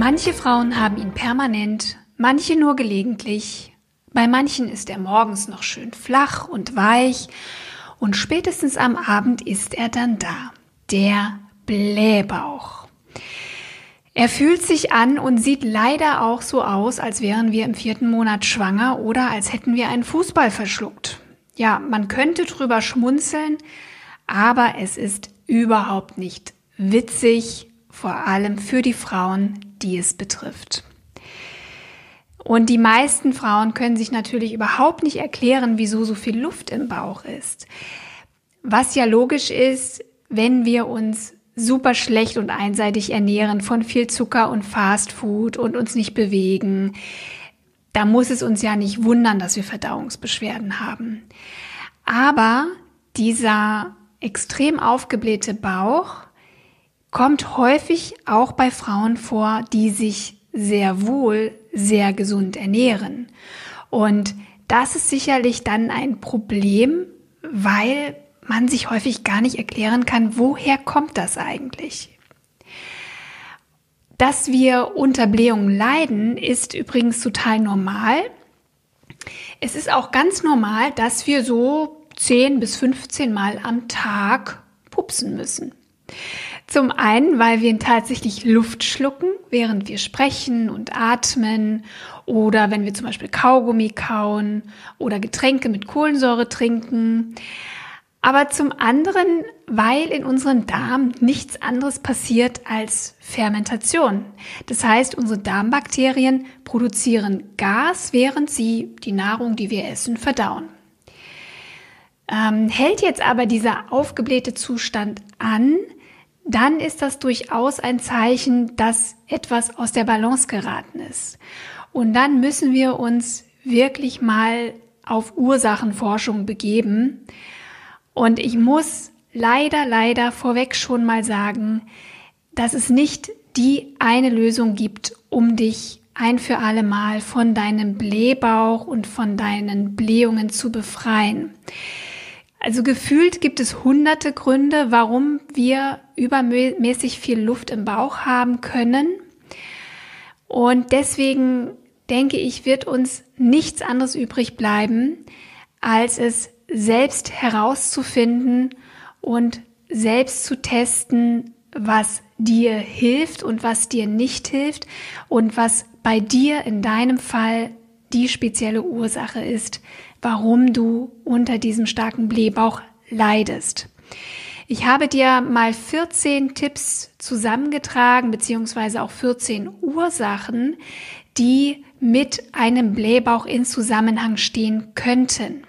Manche Frauen haben ihn permanent, manche nur gelegentlich. Bei manchen ist er morgens noch schön flach und weich und spätestens am Abend ist er dann da. Der Blähbauch. Er fühlt sich an und sieht leider auch so aus, als wären wir im vierten Monat schwanger oder als hätten wir einen Fußball verschluckt. Ja, man könnte drüber schmunzeln, aber es ist überhaupt nicht witzig, vor allem für die Frauen, die es betrifft. Und die meisten Frauen können sich natürlich überhaupt nicht erklären, wieso so viel Luft im Bauch ist. Was ja logisch ist, wenn wir uns super schlecht und einseitig ernähren von viel Zucker und Fastfood und uns nicht bewegen, da muss es uns ja nicht wundern, dass wir Verdauungsbeschwerden haben. Aber dieser extrem aufgeblähte Bauch kommt häufig auch bei Frauen vor, die sich sehr wohl sehr gesund ernähren. Und das ist sicherlich dann ein Problem, weil man sich häufig gar nicht erklären kann, woher kommt das eigentlich? Dass wir unter Blähungen leiden, ist übrigens total normal. Es ist auch ganz normal, dass wir so 10 bis 15 Mal am Tag pupsen müssen. Zum einen, weil wir tatsächlich Luft schlucken, während wir sprechen und atmen oder wenn wir zum Beispiel Kaugummi kauen oder Getränke mit Kohlensäure trinken. Aber zum anderen, weil in unserem Darm nichts anderes passiert als Fermentation. Das heißt, unsere Darmbakterien produzieren Gas, während sie die Nahrung, die wir essen, verdauen. Ähm, hält jetzt aber dieser aufgeblähte Zustand an, dann ist das durchaus ein Zeichen, dass etwas aus der Balance geraten ist. Und dann müssen wir uns wirklich mal auf Ursachenforschung begeben. Und ich muss leider, leider vorweg schon mal sagen, dass es nicht die eine Lösung gibt, um dich ein für alle Mal von deinem Blähbauch und von deinen Blähungen zu befreien. Also gefühlt gibt es hunderte Gründe, warum wir übermäßig viel Luft im Bauch haben können. Und deswegen denke ich, wird uns nichts anderes übrig bleiben, als es selbst herauszufinden und selbst zu testen, was dir hilft und was dir nicht hilft und was bei dir in deinem Fall die spezielle Ursache ist, warum du unter diesem starken Blähbauch leidest. Ich habe dir mal 14 Tipps zusammengetragen, beziehungsweise auch 14 Ursachen, die mit einem Blähbauch in Zusammenhang stehen könnten.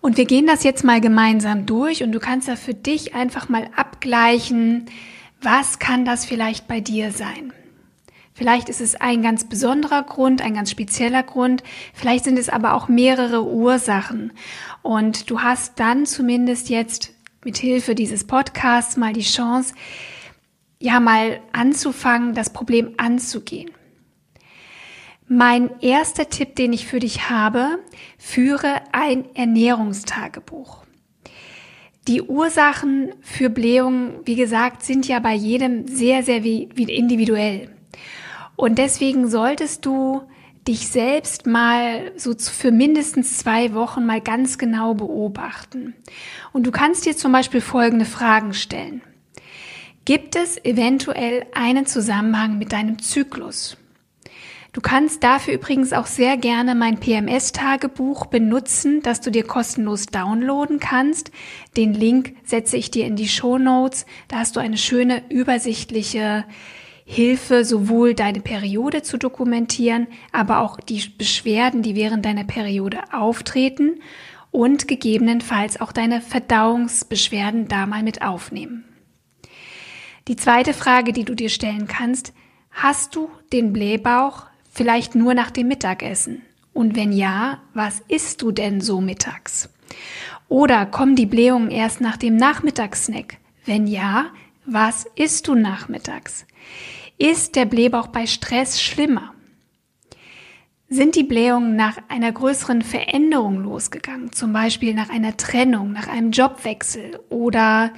Und wir gehen das jetzt mal gemeinsam durch und du kannst da für dich einfach mal abgleichen, was kann das vielleicht bei dir sein? Vielleicht ist es ein ganz besonderer Grund, ein ganz spezieller Grund. Vielleicht sind es aber auch mehrere Ursachen. Und du hast dann zumindest jetzt mit Hilfe dieses Podcasts mal die Chance, ja, mal anzufangen, das Problem anzugehen. Mein erster Tipp, den ich für dich habe, führe ein Ernährungstagebuch. Die Ursachen für Blähungen, wie gesagt, sind ja bei jedem sehr, sehr individuell. Und deswegen solltest du dich selbst mal so für mindestens zwei Wochen mal ganz genau beobachten. Und du kannst dir zum Beispiel folgende Fragen stellen. Gibt es eventuell einen Zusammenhang mit deinem Zyklus? Du kannst dafür übrigens auch sehr gerne mein PMS-Tagebuch benutzen, das du dir kostenlos downloaden kannst. Den Link setze ich dir in die Show Notes. Da hast du eine schöne übersichtliche Hilfe, sowohl deine Periode zu dokumentieren, aber auch die Beschwerden, die während deiner Periode auftreten und gegebenenfalls auch deine Verdauungsbeschwerden da mal mit aufnehmen. Die zweite Frage, die du dir stellen kannst, hast du den Blähbauch vielleicht nur nach dem Mittagessen? Und wenn ja, was isst du denn so mittags? Oder kommen die Blähungen erst nach dem Nachmittagssnack? Wenn ja, was isst du nachmittags? Ist der Blähbauch bei Stress schlimmer? Sind die Blähungen nach einer größeren Veränderung losgegangen, zum Beispiel nach einer Trennung, nach einem Jobwechsel oder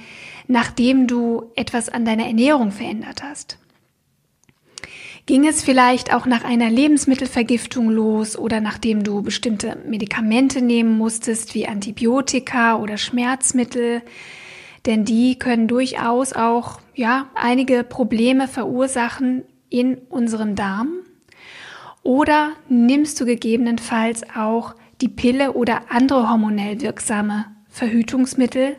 nachdem du etwas an deiner Ernährung verändert hast? Ging es vielleicht auch nach einer Lebensmittelvergiftung los oder nachdem du bestimmte Medikamente nehmen musstest, wie Antibiotika oder Schmerzmittel? Denn die können durchaus auch, ja, einige Probleme verursachen in unserem Darm. Oder nimmst du gegebenenfalls auch die Pille oder andere hormonell wirksame Verhütungsmittel,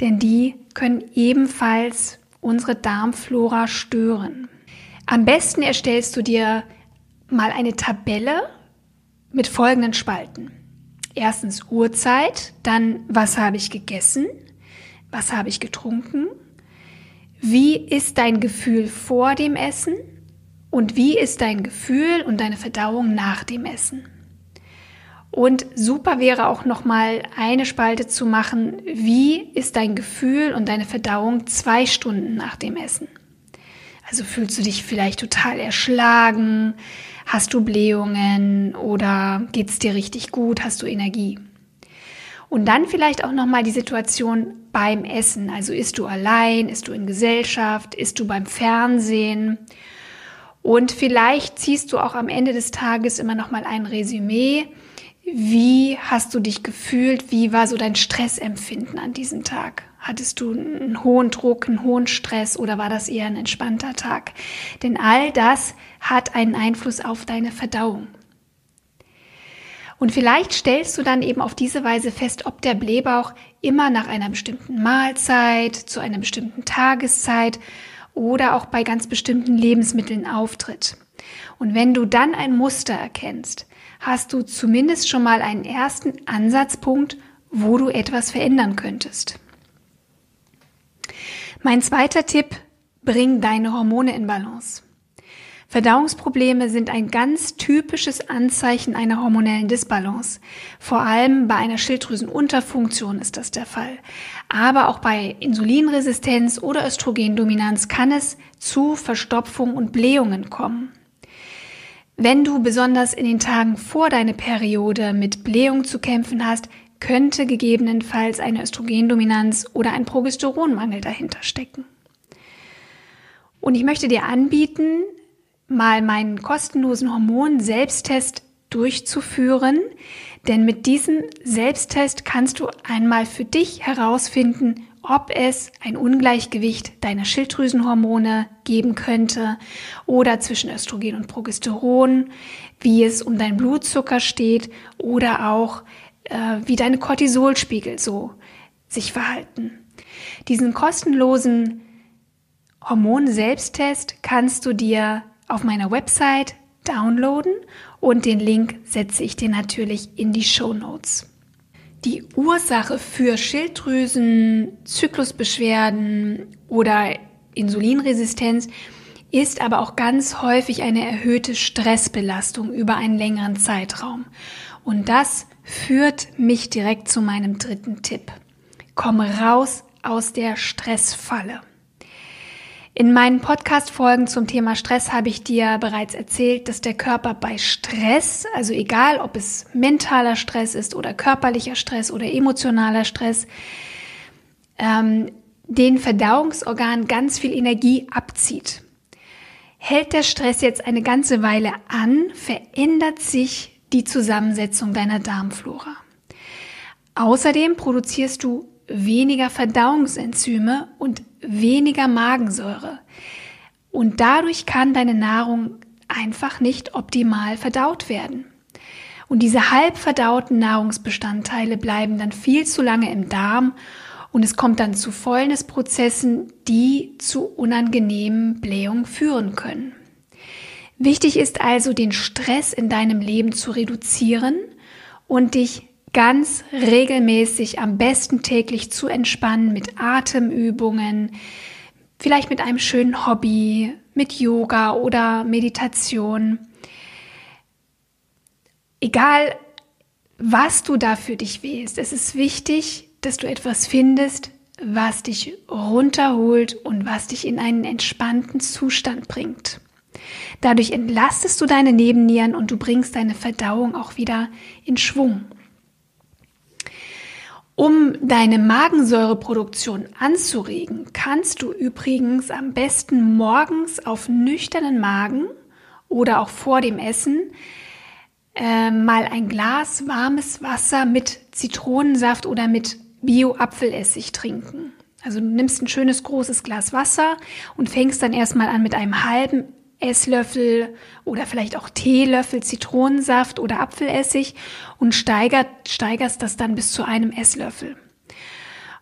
denn die können ebenfalls unsere Darmflora stören. Am besten erstellst du dir mal eine Tabelle mit folgenden Spalten. Erstens Uhrzeit, dann was habe ich gegessen, was habe ich getrunken, wie ist dein Gefühl vor dem Essen und wie ist dein Gefühl und deine Verdauung nach dem Essen. Und super wäre auch noch mal eine Spalte zu machen, wie ist dein Gefühl und deine Verdauung zwei Stunden nach dem Essen. Also fühlst du dich vielleicht total erschlagen, hast du Blähungen oder geht's dir richtig gut, hast du Energie? Und dann vielleicht auch noch mal die Situation beim Essen. Also isst du allein, isst du in Gesellschaft, isst du beim Fernsehen? Und vielleicht ziehst du auch am Ende des Tages immer noch mal ein Resümee wie hast du dich gefühlt? Wie war so dein Stressempfinden an diesem Tag? Hattest du einen hohen Druck, einen hohen Stress oder war das eher ein entspannter Tag? Denn all das hat einen Einfluss auf deine Verdauung. Und vielleicht stellst du dann eben auf diese Weise fest, ob der Blähbauch immer nach einer bestimmten Mahlzeit, zu einer bestimmten Tageszeit oder auch bei ganz bestimmten Lebensmitteln auftritt. Und wenn du dann ein Muster erkennst, hast du zumindest schon mal einen ersten Ansatzpunkt, wo du etwas verändern könntest. Mein zweiter Tipp, bring deine Hormone in Balance. Verdauungsprobleme sind ein ganz typisches Anzeichen einer hormonellen Disbalance. Vor allem bei einer Schilddrüsenunterfunktion ist das der Fall. Aber auch bei Insulinresistenz oder Östrogendominanz kann es zu Verstopfung und Blähungen kommen. Wenn du besonders in den Tagen vor deiner Periode mit Blähung zu kämpfen hast, könnte gegebenenfalls eine Östrogendominanz oder ein Progesteronmangel dahinter stecken. Und ich möchte dir anbieten, mal meinen kostenlosen Hormon-Selbsttest durchzuführen, denn mit diesem Selbsttest kannst du einmal für dich herausfinden, ob es ein Ungleichgewicht deiner Schilddrüsenhormone geben könnte oder zwischen Östrogen und Progesteron, wie es um deinen Blutzucker steht oder auch äh, wie deine Cortisolspiegel so sich verhalten. Diesen kostenlosen Hormon-Selbsttest kannst du dir auf meiner Website downloaden und den Link setze ich dir natürlich in die Show Notes. Die Ursache für Schilddrüsen, Zyklusbeschwerden oder Insulinresistenz ist aber auch ganz häufig eine erhöhte Stressbelastung über einen längeren Zeitraum. Und das führt mich direkt zu meinem dritten Tipp. Komm raus aus der Stressfalle. In meinen Podcast-Folgen zum Thema Stress habe ich dir bereits erzählt, dass der Körper bei Stress, also egal ob es mentaler Stress ist oder körperlicher Stress oder emotionaler Stress, ähm, den Verdauungsorganen ganz viel Energie abzieht. Hält der Stress jetzt eine ganze Weile an, verändert sich die Zusammensetzung deiner Darmflora. Außerdem produzierst du weniger Verdauungsenzyme und weniger Magensäure. Und dadurch kann deine Nahrung einfach nicht optimal verdaut werden. Und diese halb verdauten Nahrungsbestandteile bleiben dann viel zu lange im Darm und es kommt dann zu Fäulnisprozessen, die zu unangenehmen Blähungen führen können. Wichtig ist also, den Stress in deinem Leben zu reduzieren und dich ganz regelmäßig, am besten täglich zu entspannen mit Atemübungen, vielleicht mit einem schönen Hobby, mit Yoga oder Meditation. Egal, was du da für dich wählst, es ist wichtig, dass du etwas findest, was dich runterholt und was dich in einen entspannten Zustand bringt. Dadurch entlastest du deine Nebennieren und du bringst deine Verdauung auch wieder in Schwung. Um deine Magensäureproduktion anzuregen, kannst du übrigens am besten morgens auf nüchternen Magen oder auch vor dem Essen äh, mal ein Glas warmes Wasser mit Zitronensaft oder mit Bio-Apfelessig trinken. Also du nimmst ein schönes großes Glas Wasser und fängst dann erstmal an mit einem halben Esslöffel oder vielleicht auch Teelöffel Zitronensaft oder Apfelessig und steigert, steigerst das dann bis zu einem Esslöffel.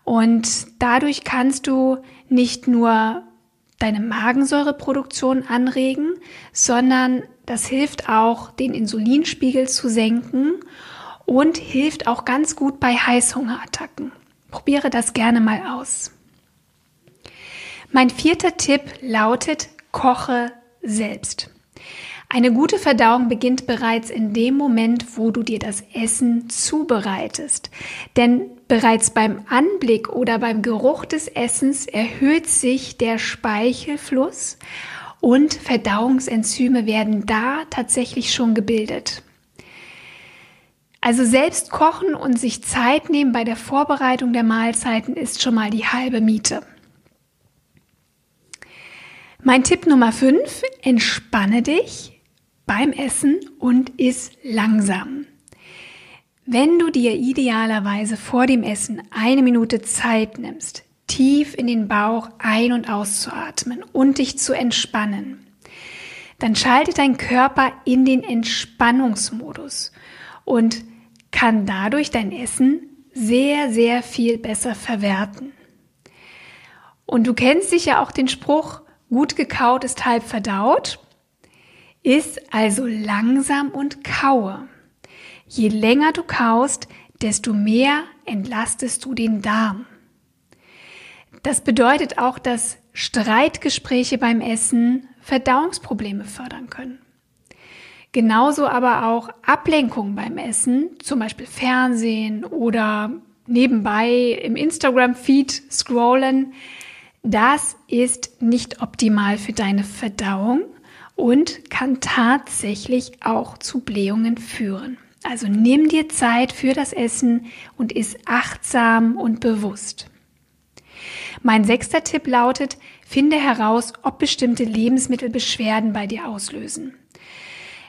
Und dadurch kannst du nicht nur deine Magensäureproduktion anregen, sondern das hilft auch, den Insulinspiegel zu senken und hilft auch ganz gut bei Heißhungerattacken. Probiere das gerne mal aus. Mein vierter Tipp lautet, koche selbst. Eine gute Verdauung beginnt bereits in dem Moment, wo du dir das Essen zubereitest. Denn bereits beim Anblick oder beim Geruch des Essens erhöht sich der Speichelfluss und Verdauungsenzyme werden da tatsächlich schon gebildet. Also selbst kochen und sich Zeit nehmen bei der Vorbereitung der Mahlzeiten ist schon mal die halbe Miete. Mein Tipp Nummer 5, entspanne dich beim Essen und iss langsam. Wenn du dir idealerweise vor dem Essen eine Minute Zeit nimmst, tief in den Bauch ein- und auszuatmen und dich zu entspannen, dann schaltet dein Körper in den Entspannungsmodus und kann dadurch dein Essen sehr, sehr viel besser verwerten. Und du kennst sicher auch den Spruch, Gut gekaut ist halb verdaut. Iss also langsam und kaue. Je länger du kaust, desto mehr entlastest du den Darm. Das bedeutet auch, dass Streitgespräche beim Essen Verdauungsprobleme fördern können. Genauso aber auch Ablenkung beim Essen, zum Beispiel Fernsehen oder nebenbei im Instagram-Feed scrollen, das ist nicht optimal für deine Verdauung und kann tatsächlich auch zu Blähungen führen. Also nimm dir Zeit für das Essen und iss achtsam und bewusst. Mein sechster Tipp lautet, finde heraus, ob bestimmte Lebensmittel Beschwerden bei dir auslösen.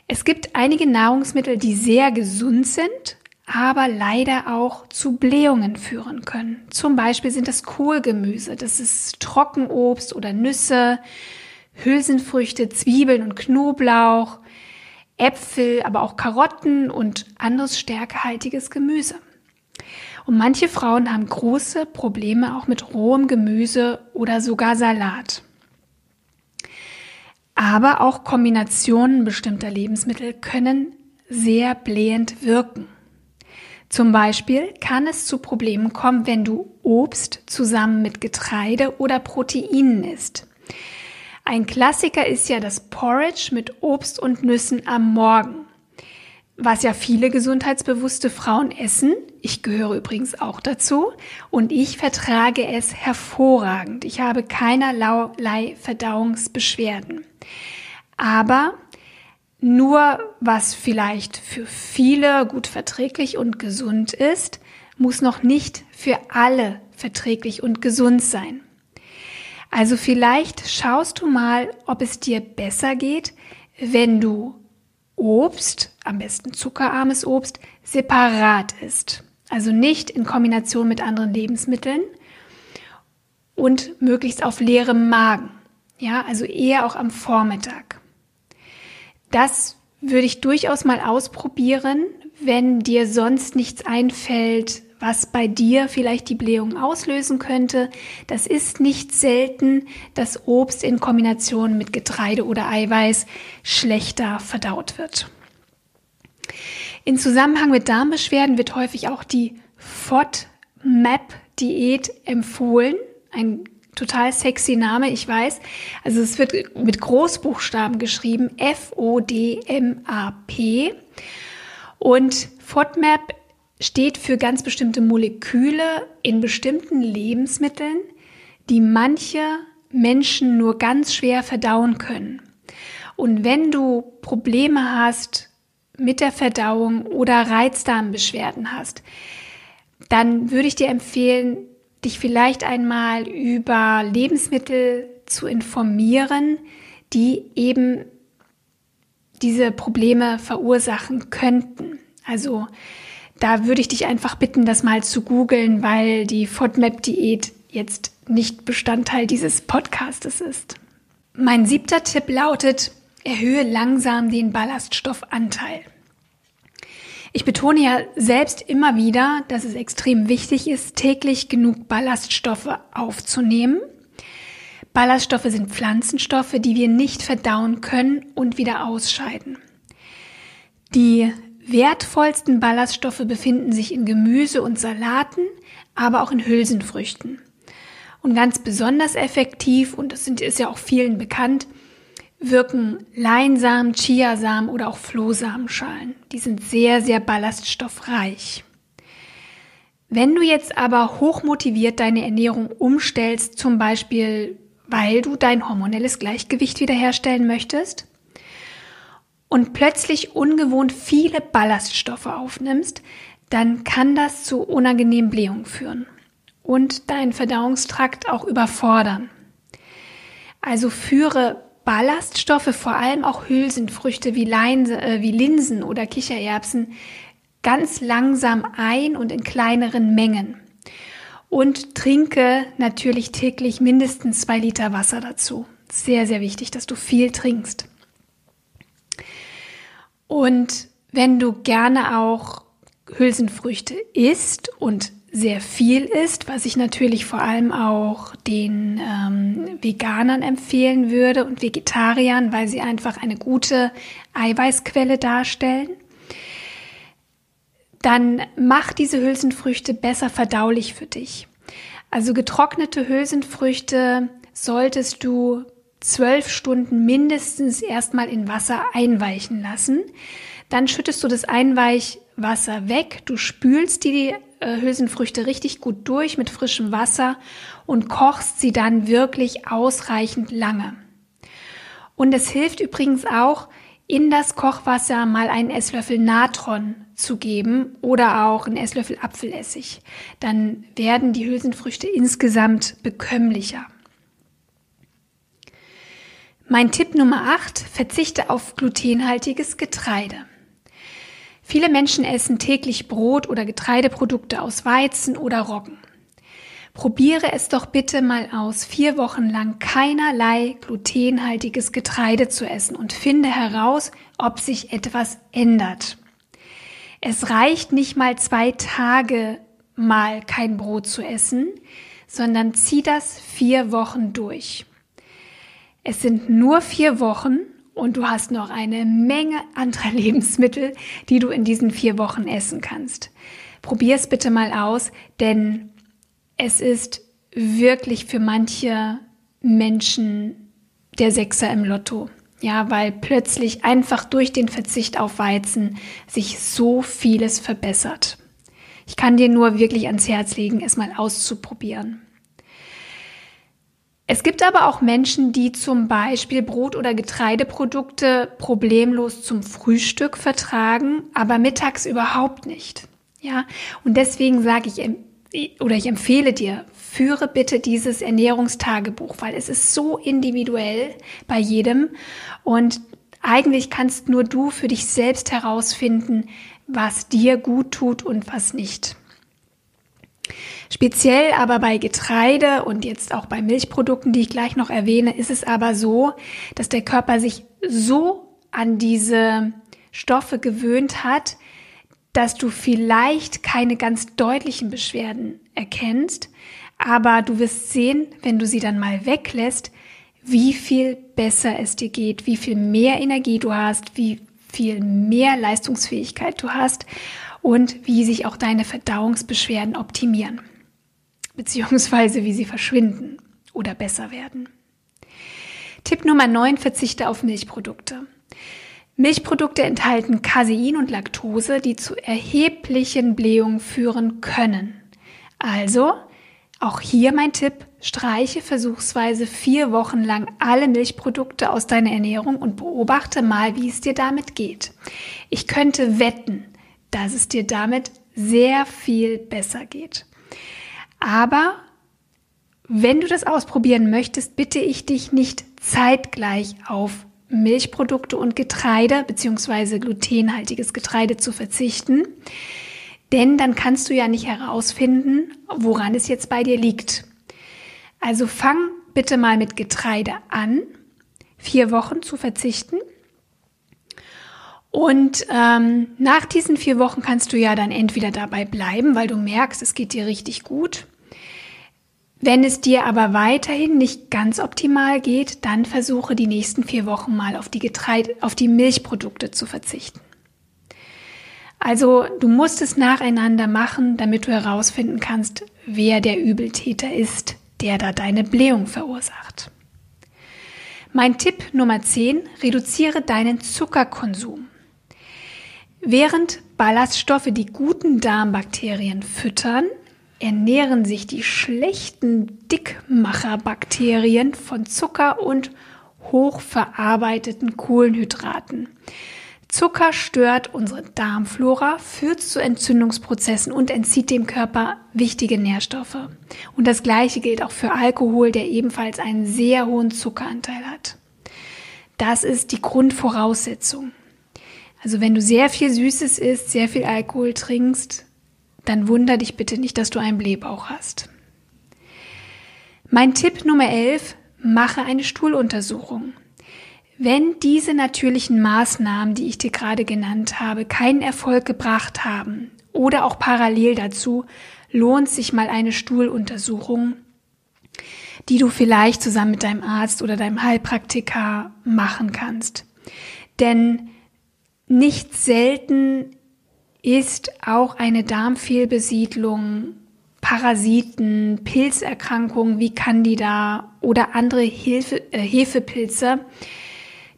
Es gibt einige Nahrungsmittel, die sehr gesund sind aber leider auch zu Blähungen führen können. Zum Beispiel sind das Kohlgemüse, das ist Trockenobst oder Nüsse, Hülsenfrüchte, Zwiebeln und Knoblauch, Äpfel, aber auch Karotten und anderes stärkehaltiges Gemüse. Und manche Frauen haben große Probleme auch mit rohem Gemüse oder sogar Salat. Aber auch Kombinationen bestimmter Lebensmittel können sehr blähend wirken. Zum Beispiel kann es zu Problemen kommen, wenn du Obst zusammen mit Getreide oder Proteinen isst. Ein Klassiker ist ja das Porridge mit Obst und Nüssen am Morgen. Was ja viele gesundheitsbewusste Frauen essen, ich gehöre übrigens auch dazu, und ich vertrage es hervorragend. Ich habe keinerlei Verdauungsbeschwerden. Aber nur was vielleicht für viele gut verträglich und gesund ist, muss noch nicht für alle verträglich und gesund sein. Also vielleicht schaust du mal, ob es dir besser geht, wenn du Obst, am besten zuckerarmes Obst, separat isst. Also nicht in Kombination mit anderen Lebensmitteln und möglichst auf leerem Magen. Ja, also eher auch am Vormittag. Das würde ich durchaus mal ausprobieren, wenn dir sonst nichts einfällt, was bei dir vielleicht die Blähung auslösen könnte. Das ist nicht selten, dass Obst in Kombination mit Getreide oder Eiweiß schlechter verdaut wird. In Zusammenhang mit Darmbeschwerden wird häufig auch die FODMAP-Diät empfohlen. Ein total sexy Name, ich weiß. Also es wird mit Großbuchstaben geschrieben, F-O-D-M-A-P. Und FODMAP steht für ganz bestimmte Moleküle in bestimmten Lebensmitteln, die manche Menschen nur ganz schwer verdauen können. Und wenn du Probleme hast mit der Verdauung oder Reizdarmbeschwerden hast, dann würde ich dir empfehlen, dich vielleicht einmal über Lebensmittel zu informieren, die eben diese Probleme verursachen könnten. Also da würde ich dich einfach bitten, das mal zu googeln, weil die FODMAP-Diät jetzt nicht Bestandteil dieses Podcastes ist. Mein siebter Tipp lautet, erhöhe langsam den Ballaststoffanteil. Ich betone ja selbst immer wieder, dass es extrem wichtig ist, täglich genug Ballaststoffe aufzunehmen. Ballaststoffe sind Pflanzenstoffe, die wir nicht verdauen können und wieder ausscheiden. Die wertvollsten Ballaststoffe befinden sich in Gemüse und Salaten, aber auch in Hülsenfrüchten. Und ganz besonders effektiv, und das ist ja auch vielen bekannt, wirken Leinsamen, Chiasamen oder auch Flohsamenschalen. Die sind sehr, sehr ballaststoffreich. Wenn du jetzt aber hochmotiviert deine Ernährung umstellst, zum Beispiel weil du dein hormonelles Gleichgewicht wiederherstellen möchtest und plötzlich ungewohnt viele Ballaststoffe aufnimmst, dann kann das zu unangenehmen Blähungen führen und deinen Verdauungstrakt auch überfordern. Also führe Ballaststoffe, vor allem auch Hülsenfrüchte wie, Leinse, äh, wie Linsen oder Kichererbsen, ganz langsam ein und in kleineren Mengen. Und trinke natürlich täglich mindestens zwei Liter Wasser dazu. Sehr, sehr wichtig, dass du viel trinkst. Und wenn du gerne auch Hülsenfrüchte isst und sehr viel ist, was ich natürlich vor allem auch den ähm, Veganern empfehlen würde und Vegetariern, weil sie einfach eine gute Eiweißquelle darstellen. Dann mach diese Hülsenfrüchte besser verdaulich für dich. Also getrocknete Hülsenfrüchte solltest du zwölf Stunden mindestens erstmal in Wasser einweichen lassen. Dann schüttest du das Einweichwasser weg, du spülst die äh, Hülsenfrüchte richtig gut durch mit frischem Wasser und kochst sie dann wirklich ausreichend lange. Und es hilft übrigens auch, in das Kochwasser mal einen Esslöffel Natron zu geben oder auch einen Esslöffel Apfelessig. Dann werden die Hülsenfrüchte insgesamt bekömmlicher. Mein Tipp Nummer 8, verzichte auf glutenhaltiges Getreide. Viele Menschen essen täglich Brot oder Getreideprodukte aus Weizen oder Roggen. Probiere es doch bitte mal aus, vier Wochen lang keinerlei glutenhaltiges Getreide zu essen und finde heraus, ob sich etwas ändert. Es reicht nicht mal zwei Tage mal kein Brot zu essen, sondern zieh das vier Wochen durch. Es sind nur vier Wochen und du hast noch eine Menge anderer Lebensmittel, die du in diesen vier Wochen essen kannst. Probier es bitte mal aus, denn es ist wirklich für manche Menschen der Sechser im Lotto. Ja, weil plötzlich einfach durch den Verzicht auf Weizen sich so vieles verbessert. Ich kann dir nur wirklich ans Herz legen, es mal auszuprobieren. Es gibt aber auch Menschen, die zum Beispiel Brot- oder Getreideprodukte problemlos zum Frühstück vertragen, aber mittags überhaupt nicht. Ja, und deswegen sage ich oder ich empfehle dir, führe bitte dieses Ernährungstagebuch, weil es ist so individuell bei jedem und eigentlich kannst nur du für dich selbst herausfinden, was dir gut tut und was nicht. Speziell aber bei Getreide und jetzt auch bei Milchprodukten, die ich gleich noch erwähne, ist es aber so, dass der Körper sich so an diese Stoffe gewöhnt hat, dass du vielleicht keine ganz deutlichen Beschwerden erkennst, aber du wirst sehen, wenn du sie dann mal weglässt, wie viel besser es dir geht, wie viel mehr Energie du hast, wie viel mehr Leistungsfähigkeit du hast und wie sich auch deine Verdauungsbeschwerden optimieren, beziehungsweise wie sie verschwinden oder besser werden. Tipp Nummer 9, verzichte auf Milchprodukte. Milchprodukte enthalten Casein und Laktose, die zu erheblichen Blähungen führen können. Also, auch hier mein Tipp, streiche versuchsweise vier Wochen lang alle Milchprodukte aus deiner Ernährung und beobachte mal, wie es dir damit geht. Ich könnte wetten, dass es dir damit sehr viel besser geht. Aber wenn du das ausprobieren möchtest, bitte ich dich nicht zeitgleich auf Milchprodukte und Getreide bzw. glutenhaltiges Getreide zu verzichten. Denn dann kannst du ja nicht herausfinden, woran es jetzt bei dir liegt. Also fang bitte mal mit Getreide an, vier Wochen zu verzichten. Und ähm, nach diesen vier Wochen kannst du ja dann entweder dabei bleiben, weil du merkst, es geht dir richtig gut. Wenn es dir aber weiterhin nicht ganz optimal geht, dann versuche die nächsten vier Wochen mal auf die Getreide, auf die Milchprodukte zu verzichten. Also du musst es nacheinander machen, damit du herausfinden kannst, wer der Übeltäter ist, der da deine Blähung verursacht. Mein Tipp Nummer 10, reduziere deinen Zuckerkonsum. Während Ballaststoffe die guten Darmbakterien füttern, ernähren sich die schlechten Dickmacherbakterien von Zucker und hochverarbeiteten Kohlenhydraten. Zucker stört unsere Darmflora, führt zu Entzündungsprozessen und entzieht dem Körper wichtige Nährstoffe. Und das Gleiche gilt auch für Alkohol, der ebenfalls einen sehr hohen Zuckeranteil hat. Das ist die Grundvoraussetzung. Also wenn du sehr viel Süßes isst, sehr viel Alkohol trinkst, dann wunder dich bitte nicht, dass du einen Blähbauch hast. Mein Tipp Nummer 11, mache eine Stuhluntersuchung. Wenn diese natürlichen Maßnahmen, die ich dir gerade genannt habe, keinen Erfolg gebracht haben oder auch parallel dazu, lohnt sich mal eine Stuhluntersuchung, die du vielleicht zusammen mit deinem Arzt oder deinem Heilpraktiker machen kannst. Denn nicht selten ist auch eine Darmfehlbesiedlung, Parasiten, Pilzerkrankungen wie Candida oder andere Hilfe, äh, Hefepilze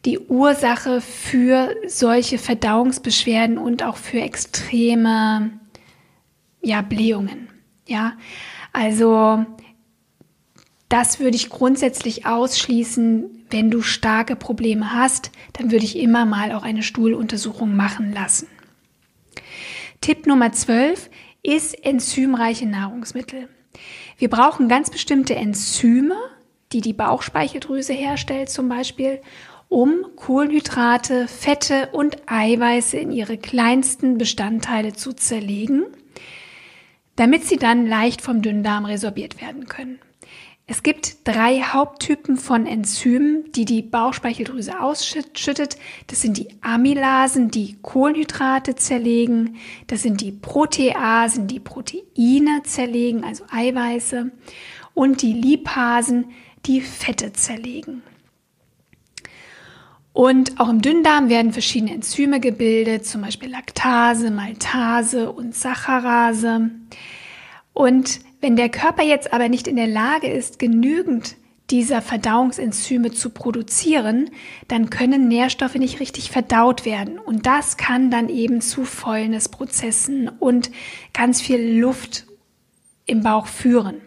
die Ursache für solche Verdauungsbeschwerden und auch für extreme ja, Blähungen. Ja, also das würde ich grundsätzlich ausschließen. Wenn du starke Probleme hast, dann würde ich immer mal auch eine Stuhluntersuchung machen lassen. Tipp Nummer 12 ist enzymreiche Nahrungsmittel. Wir brauchen ganz bestimmte Enzyme, die die Bauchspeicheldrüse herstellt zum Beispiel um Kohlenhydrate, Fette und Eiweiße in ihre kleinsten Bestandteile zu zerlegen, damit sie dann leicht vom Dünndarm resorbiert werden können. Es gibt drei Haupttypen von Enzymen, die die Bauchspeicheldrüse ausschüttet. Das sind die Amylasen, die Kohlenhydrate zerlegen. Das sind die Proteasen, die Proteine zerlegen, also Eiweiße. Und die Lipasen, die Fette zerlegen. Und auch im Dünndarm werden verschiedene Enzyme gebildet, zum Beispiel Laktase, Maltase und Saccharase. Und wenn der Körper jetzt aber nicht in der Lage ist, genügend dieser Verdauungsenzyme zu produzieren, dann können Nährstoffe nicht richtig verdaut werden. Und das kann dann eben zu Fäulnisprozessen und ganz viel Luft im Bauch führen.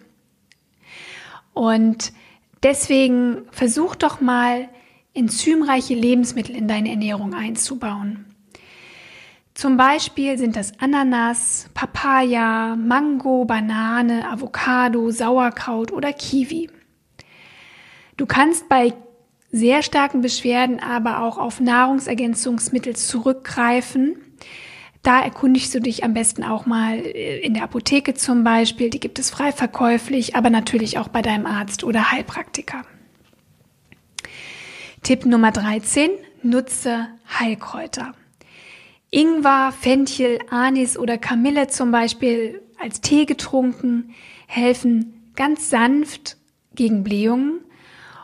Und deswegen versuch doch mal, enzymreiche Lebensmittel in deine Ernährung einzubauen. Zum Beispiel sind das Ananas, Papaya, Mango, Banane, Avocado, Sauerkraut oder Kiwi. Du kannst bei sehr starken Beschwerden aber auch auf Nahrungsergänzungsmittel zurückgreifen. Da erkundigst du dich am besten auch mal in der Apotheke zum Beispiel. Die gibt es frei verkäuflich, aber natürlich auch bei deinem Arzt oder Heilpraktiker. Tipp Nummer 13, nutze Heilkräuter. Ingwer, Fenchel, Anis oder Kamille zum Beispiel als Tee getrunken helfen ganz sanft gegen Blähungen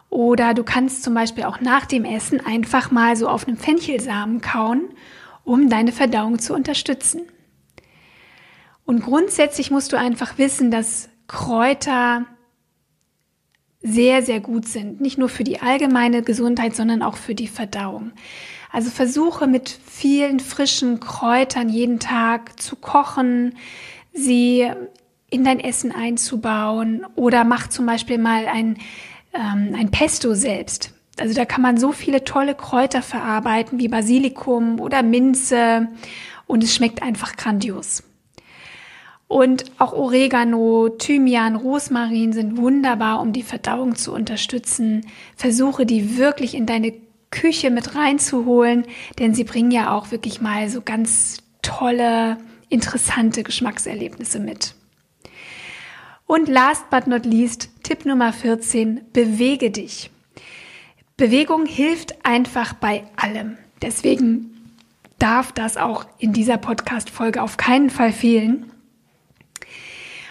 Oder du kannst zum Beispiel auch nach dem Essen einfach mal so auf einem Fenchelsamen kauen, um deine Verdauung zu unterstützen. Und grundsätzlich musst du einfach wissen, dass Kräuter sehr, sehr gut sind. Nicht nur für die allgemeine Gesundheit, sondern auch für die Verdauung. Also versuche mit vielen frischen Kräutern jeden Tag zu kochen, sie in dein Essen einzubauen oder mach zum Beispiel mal ein ähm, ein Pesto selbst. Also da kann man so viele tolle Kräuter verarbeiten wie Basilikum oder Minze und es schmeckt einfach grandios. Und auch Oregano, Thymian, Rosmarin sind wunderbar, um die Verdauung zu unterstützen. Versuche die wirklich in deine Küche mit reinzuholen, denn sie bringen ja auch wirklich mal so ganz tolle, interessante Geschmackserlebnisse mit. Und last but not least, Tipp Nummer 14, bewege dich. Bewegung hilft einfach bei allem. Deswegen darf das auch in dieser Podcast-Folge auf keinen Fall fehlen.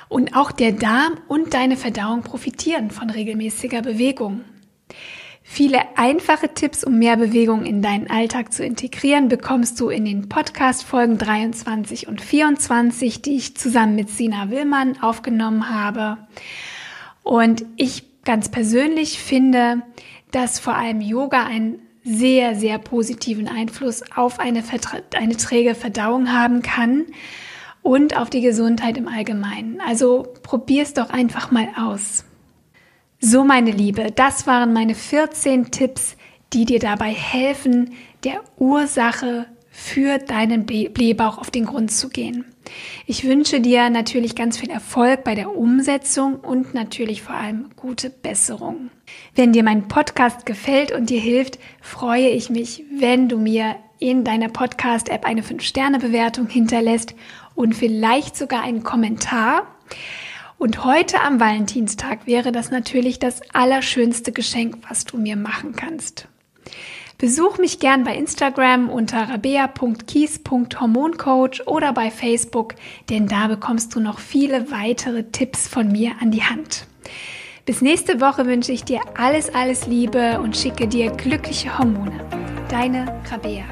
Und auch der Darm und deine Verdauung profitieren von regelmäßiger Bewegung. Viele einfache Tipps, um mehr Bewegung in deinen Alltag zu integrieren, bekommst du in den Podcast-Folgen 23 und 24, die ich zusammen mit Sina Willmann aufgenommen habe. Und ich ganz persönlich finde, dass vor allem Yoga einen sehr, sehr positiven Einfluss auf eine, eine träge Verdauung haben kann und auf die Gesundheit im Allgemeinen. Also probier's doch einfach mal aus. So, meine Liebe, das waren meine 14 Tipps, die dir dabei helfen, der Ursache für deinen Blähbauch auf den Grund zu gehen. Ich wünsche dir natürlich ganz viel Erfolg bei der Umsetzung und natürlich vor allem gute Besserung. Wenn dir mein Podcast gefällt und dir hilft, freue ich mich, wenn du mir in deiner Podcast-App eine 5-Sterne-Bewertung hinterlässt und vielleicht sogar einen Kommentar. Und heute am Valentinstag wäre das natürlich das allerschönste Geschenk, was du mir machen kannst. Besuch mich gern bei Instagram unter rabea.kies.hormoncoach oder bei Facebook, denn da bekommst du noch viele weitere Tipps von mir an die Hand. Bis nächste Woche wünsche ich dir alles, alles Liebe und schicke dir glückliche Hormone. Deine Rabea.